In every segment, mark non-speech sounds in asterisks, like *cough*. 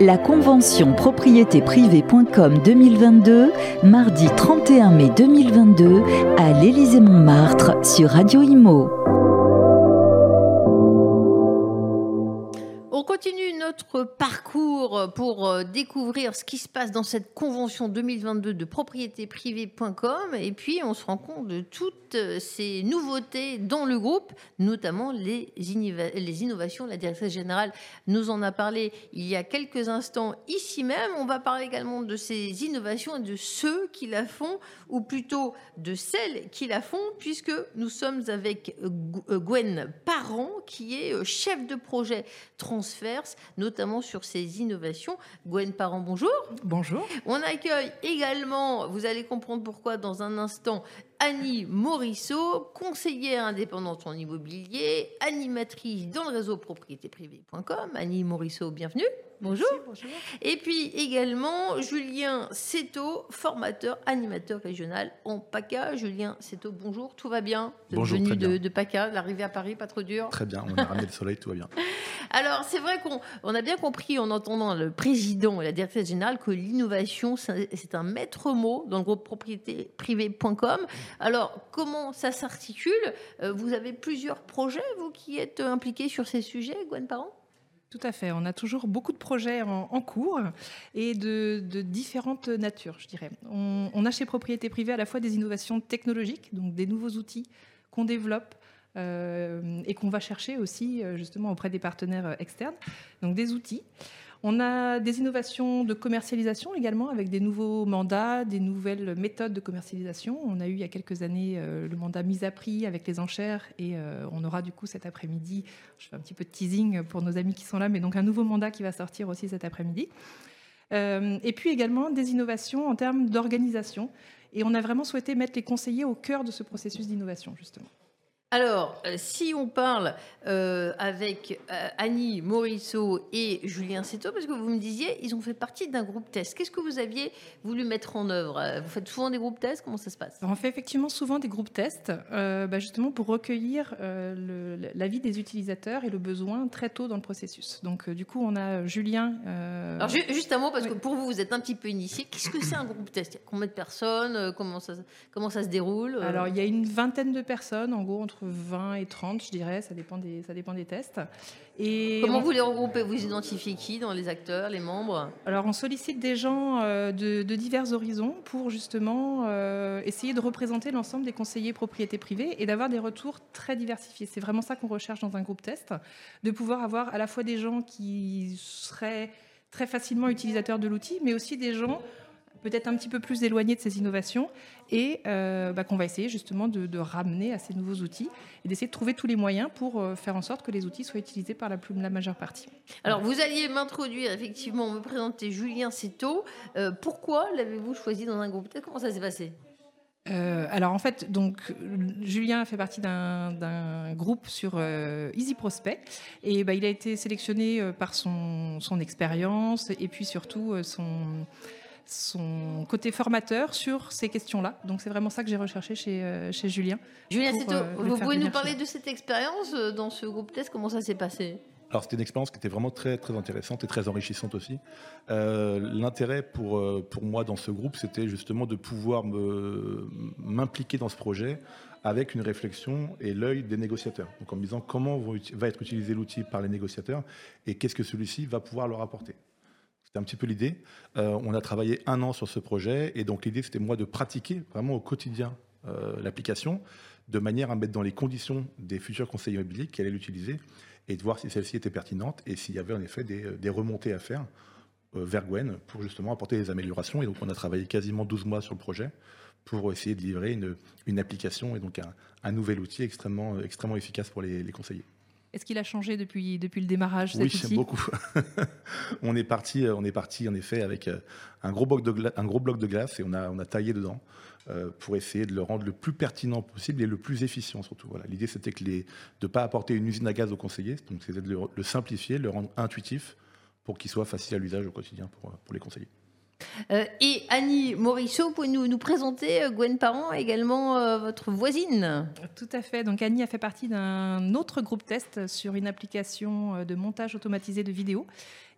La convention propriétéprivée.com 2022, mardi 31 mai 2022, à l'Élysée-Montmartre sur Radio Imo. Continue notre parcours pour euh, découvrir ce qui se passe dans cette convention 2022 de propriétéprivée.com et puis on se rend compte de toutes euh, ces nouveautés dans le groupe, notamment les, les innovations. La directrice générale nous en a parlé il y a quelques instants ici même. On va parler également de ces innovations et de ceux qui la font, ou plutôt de celles qui la font, puisque nous sommes avec euh, Gwen Parent, qui est chef de projet notamment sur ces innovations. Gwen Parent, bonjour. Bonjour. On accueille également, vous allez comprendre pourquoi dans un instant, Annie Morisseau, conseillère indépendante en immobilier, animatrice dans le réseau propriétéprivée.com. Annie Morisseau, bienvenue. Bonjour. bonjour. Et puis également Julien Seto, formateur, animateur régional en PACA. Julien Seto, bonjour, tout va bien? Bonjour, Venu de, de PACA, l'arrivée à Paris, pas trop dur? Très bien, on a ramené le soleil, tout va bien. *laughs* Alors, c'est vrai qu'on on a bien compris en entendant le président et la directrice générale que l'innovation, c'est un maître mot dans le groupe propriétéprivée.com. Alors, comment ça s'articule? Euh, Vous avez plusieurs projets, vous qui êtes impliqués sur ces sujets, Gwen Parent? Tout à fait. On a toujours beaucoup de projets en, cours et de, différentes natures, je dirais. On, on a chez Propriété Privée à la fois des innovations technologiques, donc des nouveaux outils qu'on développe euh, et qu'on va chercher aussi euh, justement auprès des partenaires euh, externes. Donc des outils. On a des innovations de commercialisation également avec des nouveaux mandats, des nouvelles méthodes de commercialisation. On a eu il y a quelques années euh, le mandat mise à prix avec les enchères et euh, on aura du coup cet après-midi, je fais un petit peu de teasing pour nos amis qui sont là, mais donc un nouveau mandat qui va sortir aussi cet après-midi. Euh, et puis également des innovations en termes d'organisation. Et on a vraiment souhaité mettre les conseillers au cœur de ce processus d'innovation, justement. Alors, euh, si on parle euh, avec euh, Annie Morisseau et Julien Seto, parce que vous me disiez, ils ont fait partie d'un groupe test. Qu'est-ce que vous aviez voulu mettre en œuvre? Vous faites souvent des groupes tests? Comment ça se passe? On fait effectivement souvent des groupes tests, euh, bah, justement pour recueillir l'avis des utilisateurs et le besoin très tôt dans le processus. Donc, du coup, on a Julien. Alors, ju- juste un mot, parce Oui. que pour vous, vous êtes un petit peu initié. Qu'est-ce que c'est un groupe test? Combien de personnes? Comment ça, comment ça se déroule? Alors, il y a une vingtaine de personnes, en gros, entre 20 et 30, je dirais, ça dépend des, ça dépend des tests. Et Comment on- vous les regroupez Vous identifiez qui dans les acteurs, les membres? Alors, on sollicite des gens euh, de, de divers horizons pour justement euh, essayer de représenter l'ensemble des conseillers propriétés privées et d'avoir des retours très diversifiés. C'est vraiment ça qu'on recherche dans un groupe test, de pouvoir avoir à la fois des gens qui seraient très facilement utilisateurs de l'outil, mais aussi des gens peut-être un petit peu plus éloignés de ces innovations et euh, bah, qu'on va essayer justement de, de ramener à ces nouveaux outils et d'essayer de trouver tous les moyens pour euh, faire en sorte que les outils soient utilisés par la, plus, la majeure partie. Alors, vous alliez m'introduire, effectivement, me présenter Julien. Euh, pourquoi l'avez-vous choisi dans un groupe? Comment ça s'est passé? Euh, alors en fait, donc Julien fait partie d'un groupe sur euh, Easy Prospect et bah, il a été sélectionné euh, par son, son expérience et puis surtout son, son côté formateur sur ces questions-là. Donc c'est vraiment ça que j'ai recherché chez, euh, chez Julien. Julien Pour, euh, vous pouvez nous parler de cette expérience euh, dans ce groupe test Comment ça s'est passé? Alors c'était une expérience qui était vraiment très, très intéressante et très enrichissante aussi. Euh, L'intérêt pour, pour moi dans ce groupe, c'était justement de pouvoir me- m'impliquer dans ce projet avec une réflexion et l'œil des négociateurs. Donc en me disant comment va être utilisé l'outil par les négociateurs et qu'est-ce que celui-ci va pouvoir leur apporter. C'était un petit peu l'idée. Euh, on a travaillé un an sur ce projet et donc l'idée c'était moi de pratiquer vraiment au quotidien euh, l'application de manière à mettre dans les conditions des futurs conseillers immobiliers qui allaient l'utiliser et de voir si celle-ci était pertinente et s'il y avait en effet des, des remontées à faire euh, vers Gwen pour justement apporter des améliorations. Et donc on a travaillé quasiment 12 mois sur le projet pour essayer de livrer une, application et donc un, nouvel outil extrêmement, efficace pour les conseillers. Est-ce qu'il a changé depuis, depuis le démarrage cet Oui, outil beaucoup. *laughs* on est parti, euh, on est parti en effet avec euh, un gros bloc de, gla- un gros bloc de glace et on a, on a taillé dedans euh, pour essayer de le rendre le plus pertinent possible et le plus efficient surtout. Voilà. L'idée c'était que les, de ne pas apporter une usine à gaz aux conseillers, donc c'était de le, le simplifier, le rendre intuitif pour qu'il soit facile à l'usage au quotidien pour, pour les conseillers. Et Annie Morisseau, pouvez-nous nous présenter Gwen Parent, également votre voisine? Tout à fait. Donc Annie a fait partie d'un autre groupe test sur une application de montage automatisé de vidéos.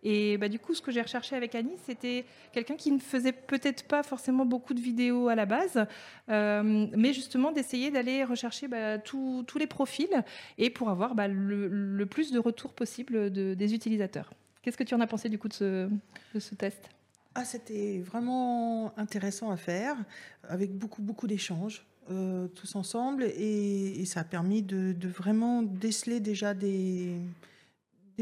Et bah, du coup, ce que j'ai recherché avec Annie, c'était quelqu'un qui ne faisait peut-être pas forcément beaucoup de vidéos à la base, euh, mais justement d'essayer d'aller rechercher bah, tous les profils et pour avoir bah, le, plus de retours possible des utilisateurs. Qu'est-ce que tu en as pensé du coup de ce test? Ah, C'était vraiment intéressant à faire, avec beaucoup, beaucoup d'échanges. Euh, tous ensemble et, ça a permis de, vraiment déceler déjà des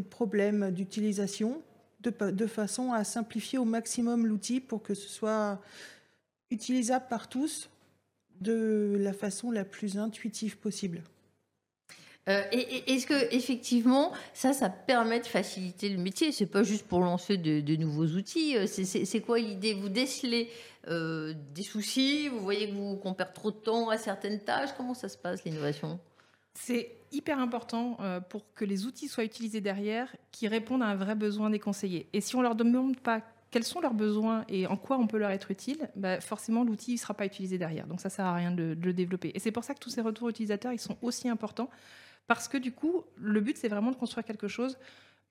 problèmes d'utilisation de, façon à simplifier au maximum l'outil pour que ce soit utilisable par tous de la façon la plus intuitive possible. Euh, et, est-ce que effectivement ça, ça permet de faciliter le métier? C'est pas juste pour lancer de, nouveaux outils. Euh, c'est quoi l'idée? Vous décelez euh, des soucis Vous voyez qu'on perd trop de temps à certaines tâches? Comment ça se passe l'innovation? C'est hyper important pour que les outils soient utilisés derrière qui répondent à un vrai besoin des conseillers. Et si on leur demande pas quels sont leurs besoins et en quoi on peut leur être utile, bah forcément l'outil ne sera pas utilisé derrière. Donc ça ne sert à rien de, le développer. Et c'est pour ça que tous ces retours utilisateurs, ils sont aussi importants, parce que du coup, le but, c'est vraiment de construire quelque chose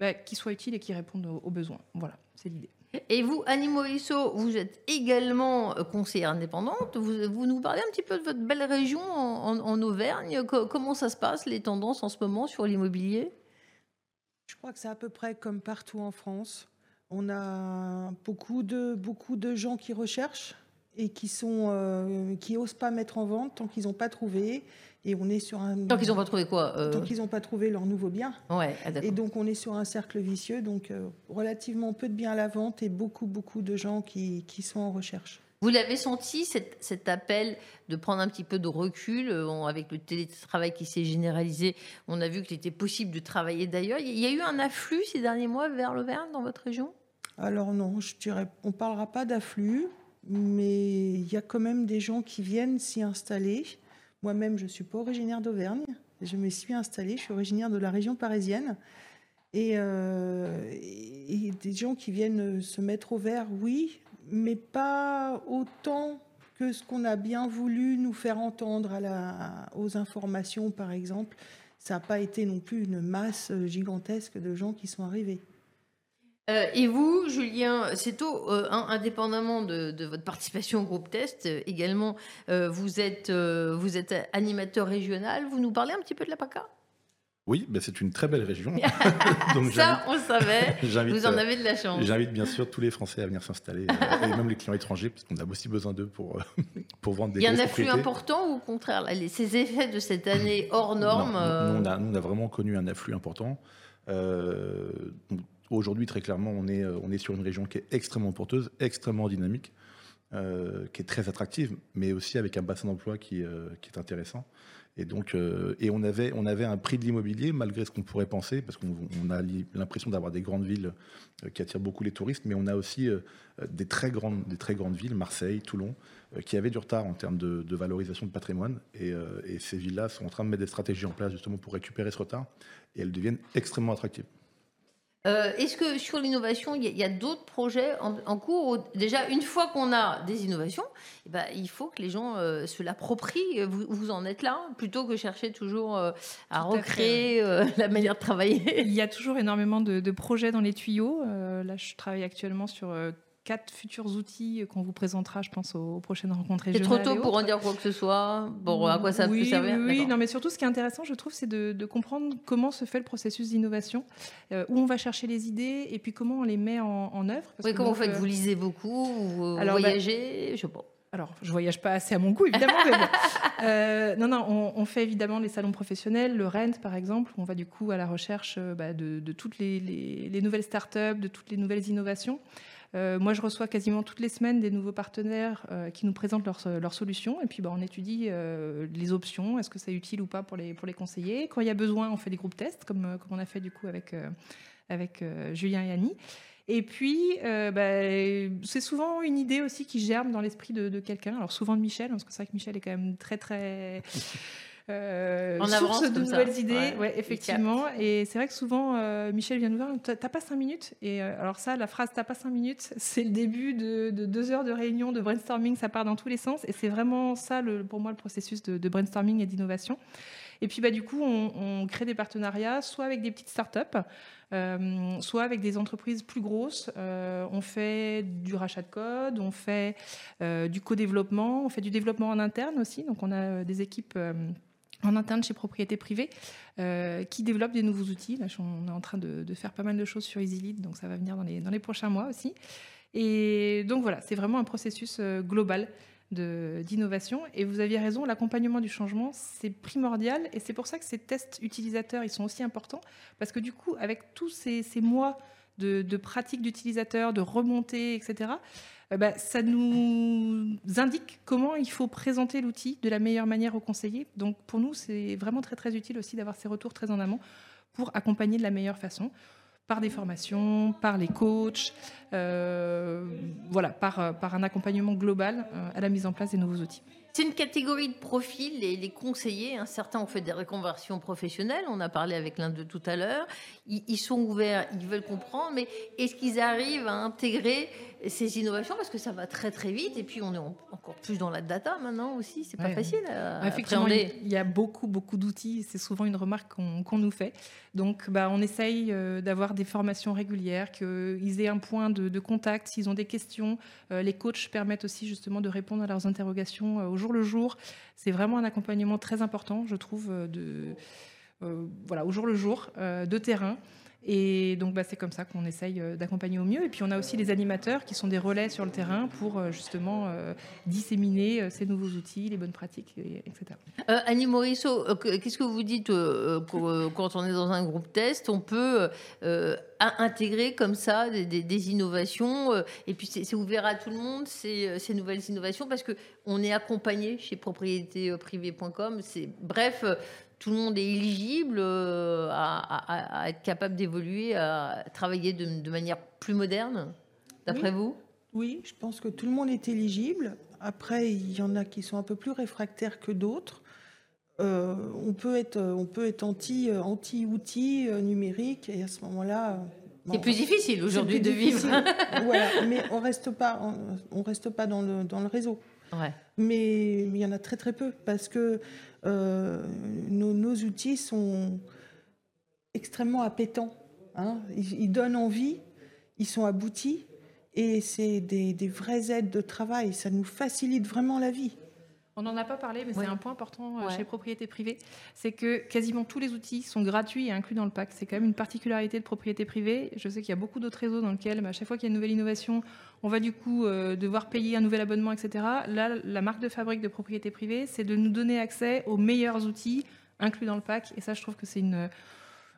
bah, qui soit utile et qui réponde aux besoins. Voilà, c'est l'idée. Et vous, Annie Morisseau, vous êtes également euh, conseillère indépendante. Vous, nous parlez un petit peu de votre belle région en, Auvergne. comment ça se passe, les tendances en ce moment sur l'immobilier? Je crois que c'est à peu près comme partout en France. On a beaucoup de, beaucoup de gens qui recherchent et qui sont euh, qui osent pas mettre en vente tant qu'ils n'ont pas trouvé. Et on est sur un tant qu'ils n'ont pas trouvé quoi euh tant qu'ils n'ont pas trouvé leur nouveau bien. Ouais ah, et donc on est sur un cercle vicieux. Donc euh, relativement peu de biens à la vente et beaucoup beaucoup de gens qui, qui sont en recherche. Vous l'avez senti, cet, appel de prendre un petit peu de recul avec le télétravail qui s'est généralisé? On a vu qu'il était possible de travailler d'ailleurs. Il y a eu un afflux ces derniers mois vers l'Auvergne dans votre région? Alors non, je dirais, on ne parlera pas d'afflux mais il y a quand même des gens qui viennent s'y installer. Moi-même, je ne suis pas originaire d'Auvergne. Je me suis installée, je suis originaire de la région parisienne. Euh, et, des gens qui viennent se mettre au vert, oui, mais pas autant que ce qu'on a bien voulu nous faire entendre aux informations, par exemple. Ça n'a pas été non plus une masse gigantesque de gens qui sont arrivés. Euh, et vous, Julien c'est euh, indépendamment de, votre participation au groupe test, euh, également, vous, êtes, vous êtes animateur régional. Vous nous parlez un petit peu de la PACA? Oui, ben c'est une très belle région. *laughs* Ça, on savait. *laughs* Vous en avez de la chance. J'invite bien sûr tous les Français à venir s'installer, et même les clients étrangers, parce qu'on a aussi besoin d'eux pour, pour vendre des Il y a un afflux important ou au contraire Ces effets de cette année hors norme nous, on a, nous, on a, vraiment connu un afflux important. Aujourd'hui, très clairement, on est, euh, on est sur une région qui est extrêmement porteuse, extrêmement dynamique, euh, qui est très attractive, mais aussi avec un bassin d'emploi qui, euh, est intéressant. Et donc, et on avait, un prix de l'immobilier, malgré ce qu'on pourrait penser, parce qu'on a l'impression d'avoir des grandes villes qui attirent beaucoup les touristes, mais on a aussi des, très grandes, villes, Marseille, Toulon, qui avaient du retard en termes de, valorisation de patrimoine. Et ces villes-là sont en train de mettre des stratégies en place justement pour récupérer ce retard, et elles deviennent extrêmement attractives. Euh, est-ce que sur l'innovation, il y a, d'autres projets en, cours Déjà, une fois qu'on a des innovations, eh ben, il faut que les gens euh, se l'approprient. Vous, vous, en êtes là, plutôt que chercher toujours euh, à recréer la manière de travailler. Il y a toujours énormément de, de projets dans les tuyaux. là, je travaille actuellement sur quatre futurs outils qu'on vous présentera, je pense, aux, prochaines rencontres régionales. C'est trop tôt pour en dire quoi que ce soit Bon, à quoi ça peut servir Oui, non, mais surtout, ce qui est intéressant, je trouve, c'est de, comprendre comment se fait le processus d'innovation, euh, où on va chercher les idées et puis comment on les met en, œuvre. oui, comment vous faites Vous lisez beaucoup Vous bah, voyagez Je sais pas. Alors, je voyage pas assez à mon goût, évidemment. *laughs* Euh, non, non, on, fait évidemment les salons professionnels, le Rent, par exemple. Où on va du coup à la recherche euh, bah, de, toutes les, les, les, nouvelles startups, de toutes les nouvelles innovations. Euh, moi, je reçois quasiment toutes les semaines des nouveaux partenaires euh, qui nous présentent leurs solutions. Et puis, bah, on étudie euh, les options. Est-ce que c'est utile ou pas pour les, pour les conseillers? Quand il y a besoin, on fait des groupes tests, comme, comme on a fait du coup avec, avec Julien et Annie. Et puis, bah, c'est souvent une idée aussi qui germe dans l'esprit de, de quelqu'un. Alors, souvent de Michel, parce que c'est vrai que Michel est quand même très, très *laughs* euh, source de nouvelles idées. Ouais, effectivement. Et c'est vrai que souvent, euh, Michel vient nous voir, t'as pas cinq minutes? Et euh, alors ça, la phrase t'as pas cinq minutes, *laughs* c'est le début de, deux heures de réunion, de brainstorming, ça part dans tous les sens. Et c'est vraiment ça, le, pour moi, le processus de, brainstorming et d'innovation. Et puis, bah, du coup, on, crée des partenariats, soit avec des petites startups, euh, soit avec des entreprises plus grosses. Euh, on fait du rachat de code, on fait euh, du co-développement, on fait du développement en interne aussi. Donc, on a des équipes en interne chez Propriété Privée qui développent des nouveaux outils. Là, on est en train de, faire pas mal de choses sur EasyLead, donc ça va venir dans les, prochains mois aussi. Et donc voilà, c'est vraiment un processus global d'innovation. Et vous aviez raison, l'accompagnement du changement, c'est primordial. Et c'est pour ça que ces tests utilisateurs, ils sont aussi importants. Parce que du coup, avec tous ces, mois de, de pratiques d'utilisateurs, de remontées, etc., euh, bah, ça nous indique comment il faut présenter l'outil de la meilleure manière aux conseillers. Donc pour nous, c'est vraiment très très utile aussi d'avoir ces retours très en amont pour accompagner de la meilleure façon par des formations, par les coachs, euh, voilà, par, par un accompagnement global euh, à la mise en place des nouveaux outils. C'est une catégorie de profils, les, les conseillers. Hein. certains ont fait des reconversions professionnelles. On a parlé avec l'un de tout à l'heure. Ils, sont ouverts, ils veulent comprendre, mais est-ce qu'ils arrivent à intégrer ces innovations Parce que ça va très très vite. Et puis on est encore plus dans la data maintenant aussi. C'est pas facile. À Effectivement, il y a beaucoup beaucoup d'outils. C'est souvent une remarque qu'on nous fait. Donc, bah, on essaye euh, d'avoir des formations régulières, qu'ils aient un point de, contact s'ils ont des questions. Euh, les coachs permettent aussi justement de répondre à leurs interrogations euh, au jour le jour. C'est vraiment un accompagnement très important, je trouve, de, voilà, au jour le jour, de terrain. Et donc, bah, c'est comme ça qu'on essaye euh, d'accompagner au mieux. Et puis, on a aussi les animateurs qui sont des relais sur le terrain pour euh, justement euh, disséminer ces nouveaux outils, les bonnes pratiques, etc. Annie Morisseau, qu'est-ce que vous dites quand on est dans un groupe test On peut intégrer comme ça des, innovations et puis c'est ouvert à tout le monde ces, ces nouvelles innovations parce que on est accompagné chez propriétéprivée.com. C'est bref tout le monde est éligible euh, à, être capable d'évoluer, à travailler de, manière plus moderne, d'après vous? Oui, je pense que tout le monde est éligible. Après, il y en a qui sont un peu plus réfractaires que d'autres. Euh, on peut être, on peut être anti, anti outils euh, numériques et à ce moment-là. c'est plus difficile aujourd'hui de vivre. *laughs* voilà, mais on reste pas, on, reste pas dans le dans le réseau. Ouais. Mais il y en a très très peu parce que euh, nos, outils sont extrêmement appétants. Hein. Ils, donnent envie, ils sont aboutis et c'est des, des vraies aides de travail. Ça nous facilite vraiment la vie. On n'en a pas parlé, mais c'est un point important euh, chez propriété privée. C'est que quasiment tous les outils sont gratuits et inclus dans le pack. C'est quand même une particularité de propriété privée. Je sais qu'il y a beaucoup d'autres réseaux dans lesquels, à chaque fois qu'il y a une nouvelle innovation, on va du coup euh, devoir payer un nouvel abonnement, etc. Là, la marque de fabrique de propriété privée, c'est de nous donner accès aux meilleurs outils inclus dans le pack. Et ça, je trouve que c'est une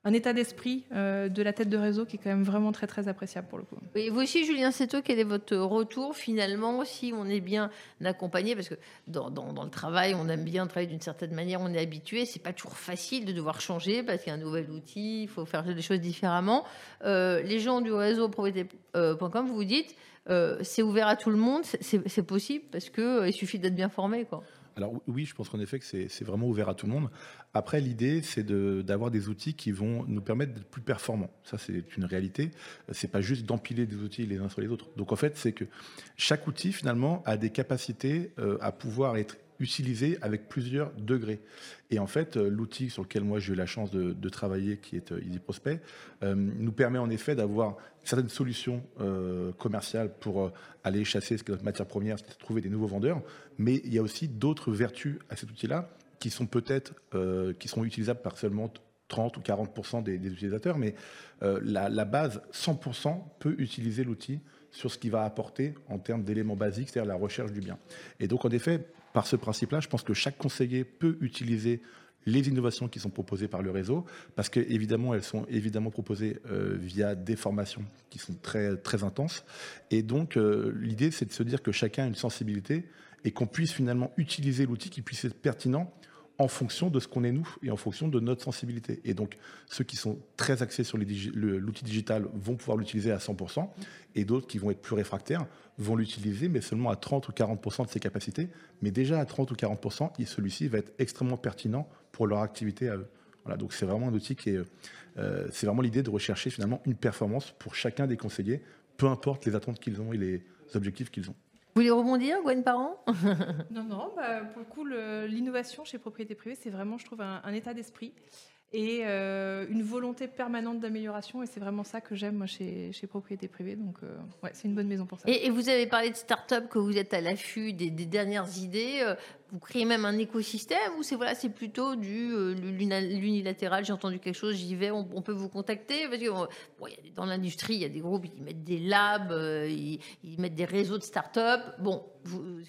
un état d'esprit euh, de la tête de réseau qui est quand même vraiment très très appréciable pour le coup. Et vous aussi, Julien Seto, quel est votre retour finalement si on est bien accompagné? Parce que dans, le travail, on aime bien travailler d'une certaine manière, on est habitué. C'est pas toujours facile de devoir changer parce qu'il y a un nouvel outil, il faut faire des choses différemment. Euh, les gens du réseau propriété.com, vous vous dites, euh, c'est ouvert à tout le monde, c'est possible parce qu'il suffit d'être bien formé. Alors oui, je pense qu'en effet que c'est vraiment ouvert à tout le monde. Après, l'idée, c'est d'avoir des outils qui vont nous permettre d'être plus performants. Ça, c'est une réalité. C'est pas juste d'empiler des outils les uns sur les autres. Donc en fait, c'est que chaque outil, finalement, a des capacités euh, à pouvoir être utilisé avec plusieurs degrés. Et en fait, euh, l'outil sur lequel moi j'ai eu la chance de, travailler, qui est euh, Easy Prospect, nous permet en effet d'avoir certaines solutions commerciales pour aller chasser ce que notre matière première, c'est trouver des nouveaux vendeurs. Mais il y a aussi d'autres vertus à cet outil-là qui sont peut-être qui seront utilisables par seulement 30 ou 40% des, utilisateurs, mais la, la, base 100% peut utiliser l'outil sur ce qu'il va apporter en termes d'éléments basiques, c'est-à-dire la recherche du bien. Et donc, en effet, par ce principe-là, je pense que chaque conseiller peut utiliser les innovations qui sont proposées par le réseau, parce qu'évidemment, elles sont évidemment proposées euh, via des formations qui sont très, intenses. Et donc, euh, l'idée, c'est de se dire que chacun a une sensibilité et qu'on puisse finalement utiliser l'outil qui puisse être pertinent en fonction de ce qu'on est nous et en fonction de notre sensibilité. Et donc, ceux qui sont très axés sur l'outil digital vont pouvoir l'utiliser à 100%, et d'autres qui vont être plus réfractaires vont l'utiliser, mais seulement à 30 ou 40% de ses capacités. Mais déjà à 30 ou 40%, celui-ci va être extrêmement pertinent pour leur activité à eux. Donc c'est euh, c'est vraiment l'idée de rechercher finalement une performance pour chacun des conseillers, peu importe les attentes qu'ils ont et les objectifs qu'ils ont. Vous voulez rebondir, Gwen Parent? Non, non, bah, pour le coup, l'innovation chez Propriété Privée, c'est vraiment, je trouve, un, un état d'esprit et euh, une volonté permanente d'amélioration. Et c'est vraiment ça que j'aime chez, chez Propriété Privée. Donc, euh, ouais, c'est une bonne maison pour ça. Et, vous avez parlé de start-up, que vous êtes à l'affût des, dernières idées. Euh, vous créez même un écosystème ou c'est voilà, c'est plutôt du l'unilatéral J'ai entendu quelque chose, j'y vais, on, peut vous contacter? Parce que dans l'industrie, il y a des groupes qui mettent des labs, ils, mettent des réseaux de start-up. Bon,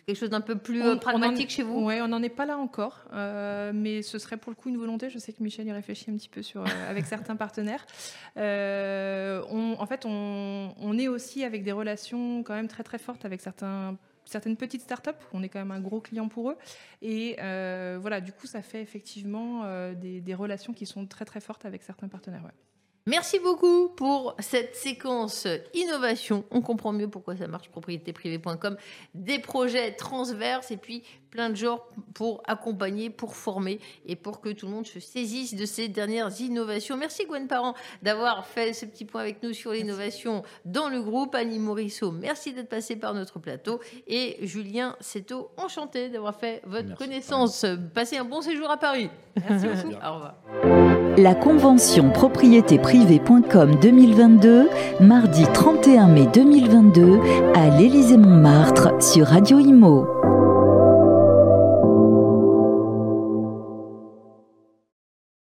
quelque chose d'un peu plus pragmatique chez vous? Oui, on n'en est pas là encore. mais ce serait pour le coup une volonté. Je sais que Michel y réfléchit un petit peu sur, euh, avec certains partenaires. Euh, on, en fait, on, est aussi avec des relations quand même très très fortes avec certains certaines petites startups. On est quand même un gros client pour eux. Et euh, voilà, du coup, ça fait effectivement des, relations qui sont très très fortes avec certains partenaires. Merci beaucoup pour cette séquence innovation. On comprend mieux pourquoi ça marche, propriétéprivée.com. Des projets transverses et puis plein de genres pour accompagner, pour former et pour que tout le monde se saisisse de ces dernières innovations. Merci Gwen Parent d'avoir fait ce petit point avec nous sur l'innovation dans le groupe. Annie Morisseau, merci d'être passé par notre plateau. Et Julien Seto, enchanté d'avoir fait votre connaissance. Passez un bon séjour à Paris. Merci *laughs* beaucoup. Au revoir. La convention propriété privée.com 2022, mardi 31 mai 2022, à l'Élysée-Montmartre sur Radio Imo.